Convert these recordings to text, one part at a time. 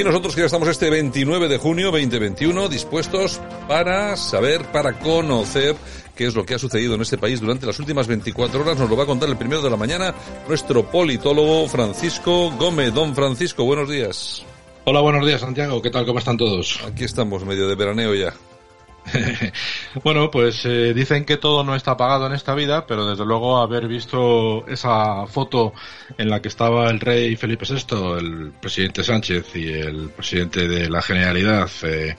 Y nosotros que ya estamos este 29 de junio 2021 dispuestos para saber, para conocer qué es lo que ha sucedido en este país durante las últimas 24 horas. Nos lo va a contar el primero de la mañana nuestro politólogo Francisco Gómez. Don Francisco, buenos días. Hola, buenos días Santiago. ¿Qué tal? ¿Cómo están todos? Aquí estamos, medio de veraneo ya. bueno, pues eh, dicen que todo no está pagado en esta vida, pero desde luego haber visto esa foto en la que estaba el rey Felipe VI, el presidente Sánchez y el presidente de la Generalidad eh,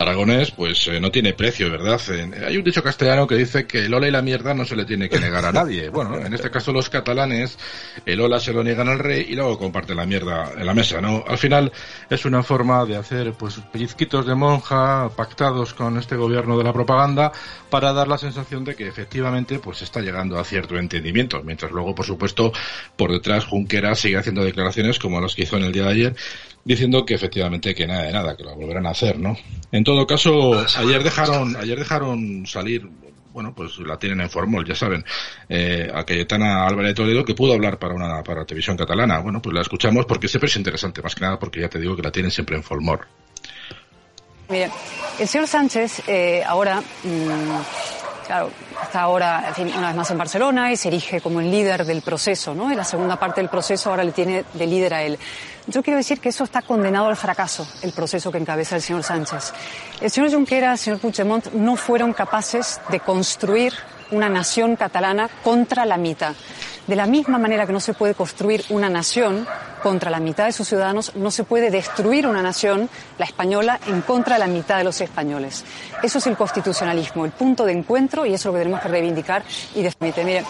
Aragonés, pues eh, no tiene precio, ¿verdad? Hay un dicho castellano que dice que el hola y la mierda no se le tiene que negar a nadie. Bueno, en este caso los catalanes, el hola se lo niegan al rey y luego comparten la mierda en la mesa, ¿no? Al final es una forma de hacer, pues, pellizquitos de monja pactados con este gobierno de la propaganda para dar la sensación de que efectivamente, pues, está llegando a cierto entendimiento. Mientras luego, por supuesto, por detrás Junquera sigue haciendo declaraciones como las que hizo en el día de ayer, diciendo que efectivamente que nada de nada, que lo volverán a hacer, ¿no? En todo caso, ayer dejaron, ayer dejaron salir, bueno, pues la tienen en Formol, ya saben, eh, a Cayetana Álvarez de Toledo, que pudo hablar para una para televisión catalana. Bueno, pues la escuchamos porque siempre es interesante, más que nada porque ya te digo que la tienen siempre en Formol. Mire, el señor Sánchez eh, ahora, mmm, claro, está ahora, una vez más en Barcelona y se erige como el líder del proceso, ¿no? Y la segunda parte del proceso ahora le tiene de líder a él. Yo quiero decir que eso está condenado al fracaso, el proceso que encabeza el señor Sánchez. El señor Junqueras, el señor Puigdemont no fueron capaces de construir una nación catalana contra la mitad. De la misma manera que no se puede construir una nación contra la mitad de sus ciudadanos, no se puede destruir una nación, la española, en contra de la mitad de los españoles. Eso es el constitucionalismo, el punto de encuentro, y eso es lo que tenemos que reivindicar y defender.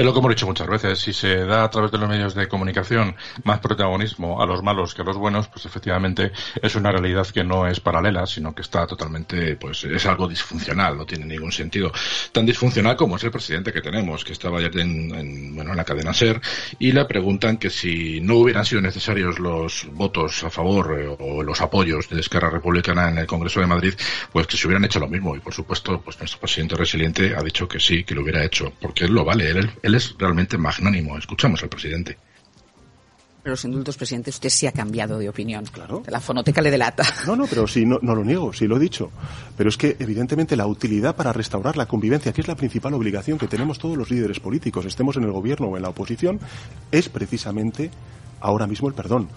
Es lo que hemos dicho muchas veces. Si se da a través de los medios de comunicación más protagonismo a los malos que a los buenos, pues efectivamente es una realidad que no es paralela, sino que está totalmente, pues es algo disfuncional, no tiene ningún sentido. Tan disfuncional como es el presidente que tenemos, que estaba ayer en, bueno, en la cadena SER, y le preguntan que si no hubieran sido necesarios los votos a favor eh, o los apoyos de Esquerra Republicana en el Congreso de Madrid, pues que se hubieran hecho lo mismo. Y por supuesto, pues nuestro presidente resiliente ha dicho que sí, que lo hubiera hecho, porque él lo vale, él, él es realmente magnánimo. Escuchamos al presidente. Los indultos, presidente, usted sí ha cambiado de opinión. Claro. La fonoteca le delata. No, no, pero sí, no, no lo niego, sí lo he dicho. Pero es que, evidentemente, la utilidad para restaurar la convivencia, que es la principal obligación que tenemos todos los líderes políticos, estemos en el gobierno o en la oposición, es precisamente ahora mismo el perdón.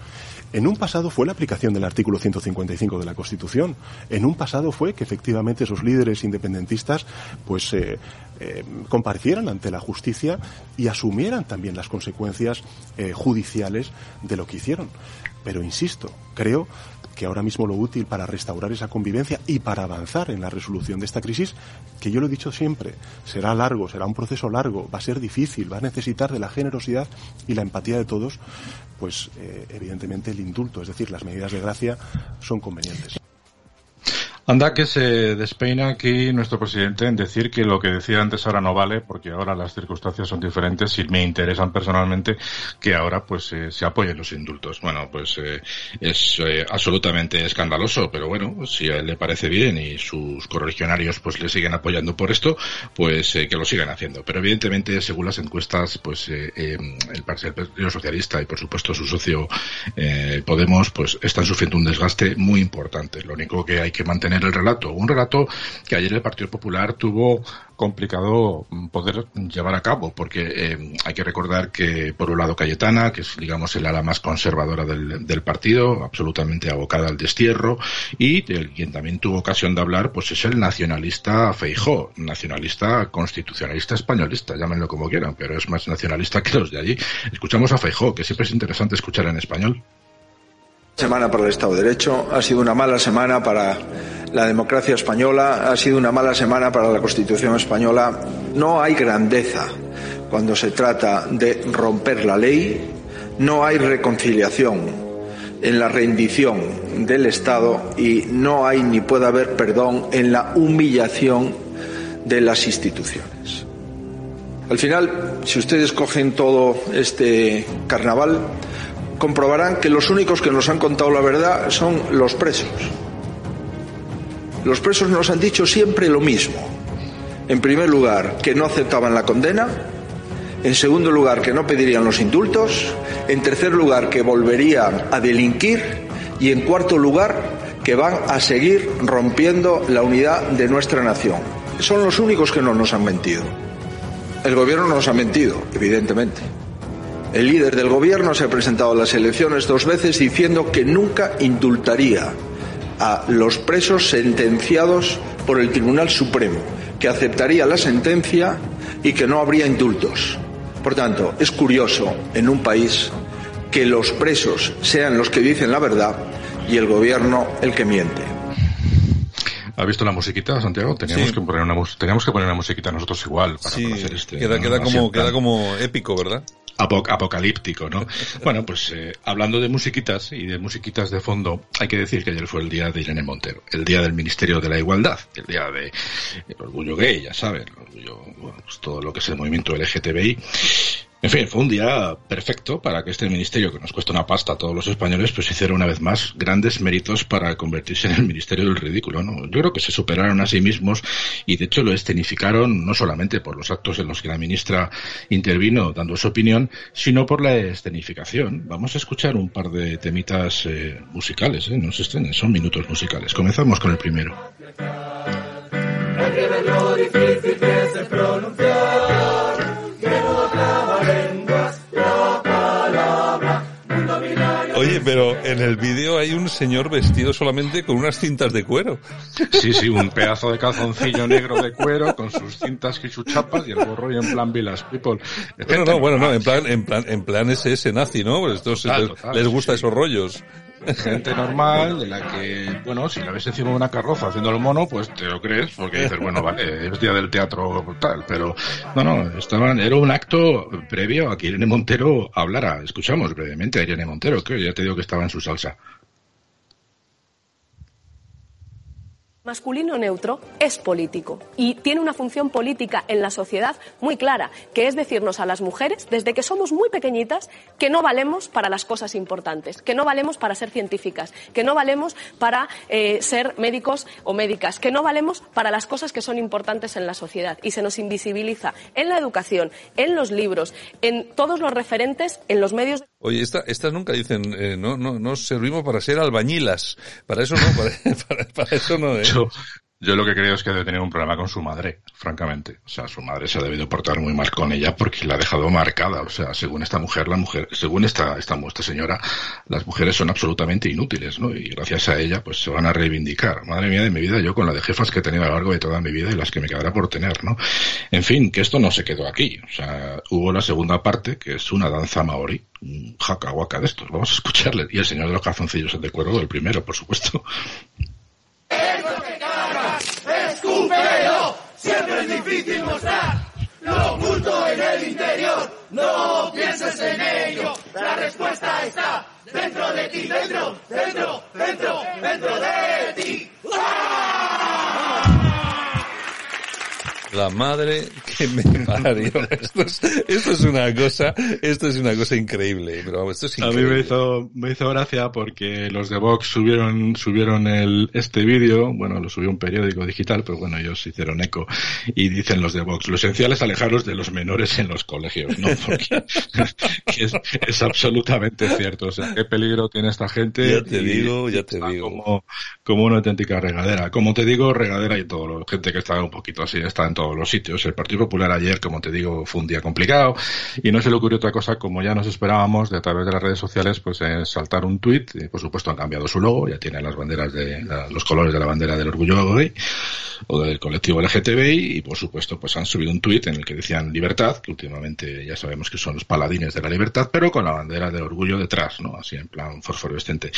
En un pasado fue la aplicación del artículo 155 de la Constitución. En un pasado fue que efectivamente esos líderes independentistas pues eh, eh, comparecieran ante la justicia y asumieran también las consecuencias eh, judiciales de lo que hicieron. Pero insisto, creo que ahora mismo lo útil para restaurar esa convivencia y para avanzar en la resolución de esta crisis, que yo lo he dicho siempre, será largo, será un proceso largo, va a ser difícil, va a necesitar de la generosidad y la empatía de todos, pues eh, evidentemente el indulto, es decir, las medidas de gracia son convenientes. Anda que se despeina aquí nuestro presidente en decir que lo que decía antes ahora no vale, porque ahora las circunstancias son diferentes y me interesan personalmente que ahora pues eh, se apoyen los indultos. Bueno, pues eh, es eh, absolutamente escandaloso, pero bueno, si a él le parece bien y sus correligionarios pues le siguen apoyando por esto, pues que lo sigan haciendo. Pero evidentemente, según las encuestas, pues el Partido Socialista y por supuesto su socio Podemos, pues están sufriendo un desgaste muy importante. Lo único que hay que mantener el relato. Un relato que ayer el Partido Popular tuvo complicado poder llevar a cabo, porque eh, hay que recordar que, por un lado, Cayetana, que es, digamos, el ala más conservadora del, del partido, absolutamente abocada al destierro, y el, quien también tuvo ocasión de hablar, pues es el nacionalista Feijó, nacionalista constitucionalista españolista, llámenlo como quieran, pero es más nacionalista que los de allí. Escuchamos a Feijó, que siempre es interesante escuchar en español. Semana para el Estado de Derecho, ha sido una mala semana para la democracia española, ha sido una mala semana para la Constitución española. No hay grandeza cuando se trata de romper la ley, no hay reconciliación en la rendición del Estado y no hay ni puede haber perdón en la humillación de las instituciones. Al final, si ustedes cogen todo este carnaval, comprobarán que los únicos que nos han contado la verdad son los presos. Los presos nos han dicho siempre lo mismo. En primer lugar, que no aceptaban la condena. En segundo lugar, que no pedirían los indultos. En tercer lugar, que volverían a delinquir. Y en cuarto lugar, que van a seguir rompiendo la unidad de nuestra nación. Son los únicos que no nos han mentido. El gobierno nos ha mentido, evidentemente. El líder del gobierno se ha presentado a las elecciones dos veces diciendo que nunca indultaría a los presos sentenciados por el Tribunal Supremo, que aceptaría la sentencia y que no habría indultos. Por tanto, es curioso en un país que los presos sean los que dicen la verdad y el gobierno el que miente. ¿Has visto la musiquita, Santiago? Teníamos, que poner una, teníamos que poner una musiquita nosotros igual para sí, conocer este. Queda, queda, como, queda como épico, ¿verdad? Apocalíptico, ¿no? bueno, pues eh, hablando de musiquitas y de musiquitas de fondo, hay que decir que ayer fue el día de Irene Montero, el día del Ministerio de la Igualdad, el día de el orgullo gay, ya saben, el orgullo, bueno, pues todo lo que es el movimiento LGTBI. En fin, fue un día perfecto para que este ministerio, que nos cuesta una pasta a todos los españoles, pues hiciera una vez más grandes méritos para convertirse en el ministerio del ridículo, ¿no? Yo creo que se superaron a sí mismos y de hecho lo escenificaron no solamente por los actos en los que la ministra intervino dando su opinión, sino por la escenificación. Vamos a escuchar un par de temitas eh, musicales, ¿eh? No se estén, son minutos musicales. Comenzamos con el primero. Pero en el vídeo hay un señor vestido solamente con unas cintas de cuero. Sí, sí, un pedazo de calzoncillo negro de cuero con sus cintas y sus chapas y el gorro y en plan Villas People. Bueno, no, bueno, no, en plan, en plan, en plan ese nazi, ¿no? Pues les, gusta esos rollos gente normal de la que, bueno, si la ves encima de una carroza haciendo el mono, pues te lo crees porque dices, bueno, vale, es día del teatro tal, pero no, no, estaban, era un acto previo a que Irene Montero hablara. Escuchamos brevemente a Irene Montero, que ya te digo que estaba en su salsa. Masculino neutro es político y tiene una función política en la sociedad muy clara, que es decirnos a las mujeres, desde que somos muy pequeñitas, que no valemos para las cosas importantes, que no valemos para ser científicas, que no valemos para eh, ser médicos o médicas, que no valemos para las cosas que son importantes en la sociedad. Y se nos invisibiliza en la educación, en los libros, en todos los referentes, en los medios. Oye, estas nunca dicen, eh, no, no, no servimos para ser albañilas. Para eso no, para, para, eso no, ¿eh? Yo, lo que creo es que debe tener un problema con su madre, francamente. O sea, su madre se ha debido portar muy mal con ella porque la ha dejado marcada. O sea, según esta mujer, la mujer, según esta, esta, esta señora, las mujeres son absolutamente inútiles, ¿no? Y gracias a ella, pues se van a reivindicar. Madre mía de mi vida, yo con la de jefas que he tenido a lo largo de toda mi vida y las que me quedará por tener, ¿no? En fin, que esto no se quedó aquí. O sea, hubo la segunda parte, que es una danza maori, un jaca de estos. Vamos a escucharle. Y el señor de los calzoncillos de cuero, el primero, por supuesto. Escúpelo, siempre es difícil mostrar lo oculto en el interior. No pienses en ello, la respuesta está dentro de ti, dentro, dentro, dentro, dentro de ti. La madre que me parió. Esto es, esto es una cosa, esto es una cosa increíble, pero esto es increíble. A mí me hizo, me hizo gracia porque los de Vox subieron, subieron el, este vídeo, bueno, lo subió un periódico digital, pero bueno, ellos hicieron eco y dicen los de Vox, lo esencial es alejaros de los menores en los colegios, ¿no? Porque es, es, absolutamente cierto, o sea, qué peligro tiene esta gente. Ya te digo, ya te digo. Como, como una auténtica regadera. Como te digo, regadera y todo, gente que está un poquito así, está en todo los sitios. El Partido Popular ayer, como te digo, fue un día complicado y no se le ocurrió otra cosa, como ya nos esperábamos, de a través de las redes sociales, pues saltar un tuit. Por supuesto, han cambiado su logo, ya tiene las banderas de, los colores de la bandera del orgullo gay o del colectivo LGTBI y por supuesto pues han subido un tuit en el que decían libertad, que últimamente ya sabemos que son los paladines de la libertad, pero con la bandera de orgullo detrás, ¿no? Así en plan fosforescente.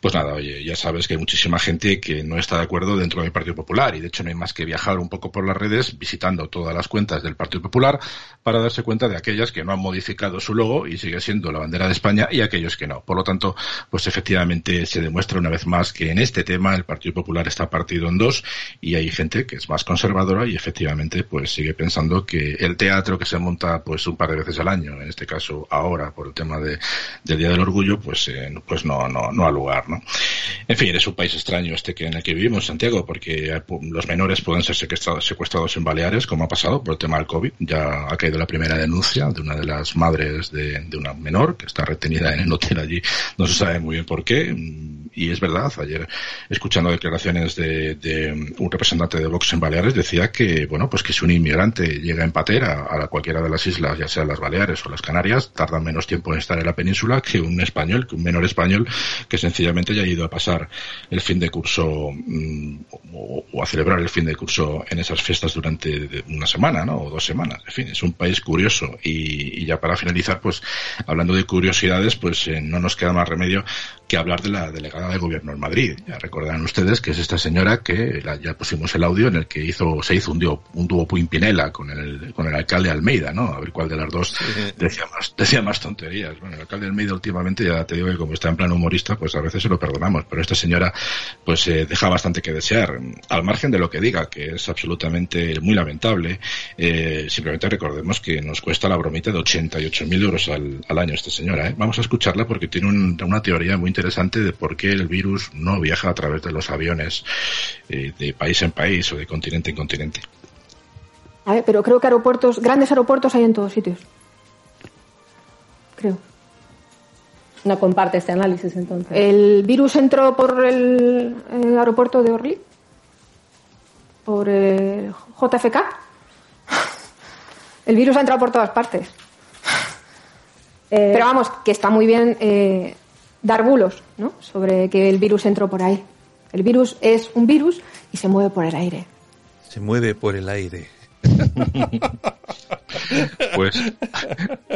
Pues nada, oye, ya sabes que hay muchísima gente que no está de acuerdo dentro del Partido Popular y de hecho no hay más que viajar un poco por las redes visitando todas las cuentas del Partido Popular para darse cuenta de aquellas que no han modificado su logo y sigue siendo la bandera de España y aquellos que no. Por lo tanto, pues efectivamente se demuestra una vez más que en este tema el Partido Popular está partido en dos y hay gente que es más conservadora y efectivamente pues sigue pensando que el teatro que se monta pues un par de veces al año, en este caso ahora por el tema de, del Día del Orgullo, pues eh, pues no, no, no ha lugar, ¿no? En fin, es un país extraño este que en el que vivimos, Santiago, porque los menores pueden ser secuestrados, secuestrados en Baleares, como ha pasado por el tema del COVID. Ya ha caído la primera denuncia de una de las madres de, de una menor que está retenida en el hotel allí. No se sabe muy bien por qué y es verdad, ayer escuchando declaraciones de, de, un representante de Vox en Baleares decía que, bueno, pues que si un inmigrante llega en patera a cualquiera de las islas, ya sea las Baleares o las Canarias, tardan menos tiempo en estar en la península que un español, que un menor español que sencillamente ya ha ido a pasar el fin de curso mmm, o, a celebrar el fin de curso en esas fiestas durante una semana, ¿no? O dos semanas. En fin, es un país curioso y, y ya para finalizar, pues hablando de curiosidades, pues eh, no nos queda más remedio que hablar de la delegada de gobierno en Madrid. Ya recordarán ustedes que es esta señora que la, ya pusimos el audio en el que hizo se hizo un dúo, un dúo Puimpinela con el, con el alcalde Almeida, ¿no? A ver cuál de las dos decía más, decía más tonterías. Bueno, el alcalde Almeida últimamente ya te digo que como está en plan humorista, pues a veces se lo perdonamos, pero esta señora pues eh, deja bastante que desear. Al margen de lo que diga, que es absolutamente muy lamentable, eh, simplemente recordemos que nos cuesta la bromita de 88.000 euros al, al año esta señora. ¿eh? Vamos a escucharla porque tiene un, una teoría muy interesante de por qué el virus no viaja a través de los aviones eh, de país en país o de continente en continente. A ver, pero creo que aeropuertos, grandes aeropuertos hay en todos sitios. Creo. No comparte este análisis entonces. El virus entró por el, el aeropuerto de Orly, por el JFK. El virus ha entrado por todas partes. Eh, Pero vamos, que está muy bien eh, dar bulos ¿no? sobre que el virus entró por ahí. El virus es un virus y se mueve por el aire. Se mueve por el aire. pues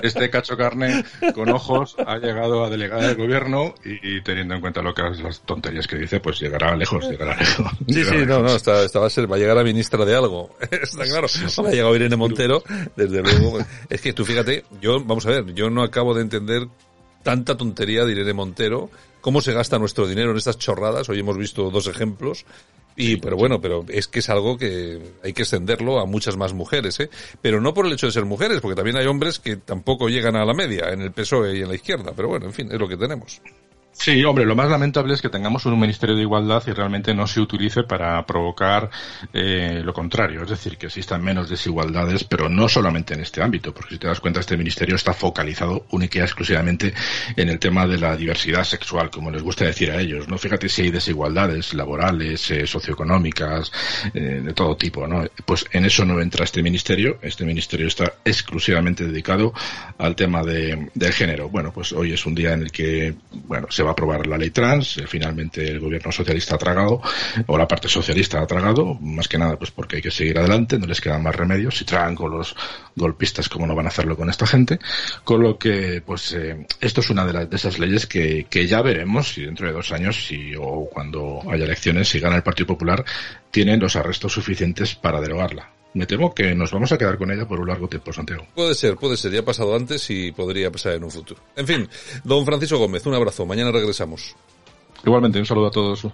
este cacho carne con ojos ha llegado a delegada del gobierno y, y, teniendo en cuenta lo que las tonterías que dice, pues llegará lejos, llegará lejos. Sí, llegará sí, lejos. no, no, está, está, va a ser, va a llegar a ministra de algo. Está claro. No ha llegado Irene Montero, desde luego. Es que tú fíjate, yo, vamos a ver, yo no acabo de entender tanta tontería de Irene Montero, cómo se gasta nuestro dinero en estas chorradas. Hoy hemos visto dos ejemplos. Y, pero bueno, pero es que es algo que hay que extenderlo a muchas más mujeres, ¿eh? Pero no por el hecho de ser mujeres, porque también hay hombres que tampoco llegan a la media en el PSOE y en la izquierda. Pero bueno, en fin, es lo que tenemos. Sí, hombre, lo más lamentable es que tengamos un Ministerio de Igualdad y realmente no se utilice para provocar eh, lo contrario, es decir, que existan menos desigualdades, pero no solamente en este ámbito, porque si te das cuenta, este Ministerio está focalizado única y exclusivamente en el tema de la diversidad sexual, como les gusta decir a ellos, ¿no? Fíjate si hay desigualdades laborales, eh, socioeconómicas, eh, de todo tipo, ¿no? Pues en eso no entra este Ministerio, este Ministerio está exclusivamente dedicado al tema de, del género. Bueno, pues hoy es un día en el que, bueno, se va a aprobar la ley trans, eh, finalmente el gobierno socialista ha tragado, o la parte socialista ha tragado, más que nada pues porque hay que seguir adelante, no les quedan más remedios, si tragan con los golpistas como no van a hacerlo con esta gente, con lo que pues eh, esto es una de, las, de esas leyes que, que ya veremos si dentro de dos años si, o cuando haya elecciones, si gana el Partido Popular, tienen los arrestos suficientes para derogarla me temo que nos vamos a quedar con ella por un largo tiempo, Santiago. Puede ser, puede ser. Ya ha pasado antes y podría pasar en un futuro. En fin, don Francisco Gómez, un abrazo. Mañana regresamos. Igualmente, un saludo a todos.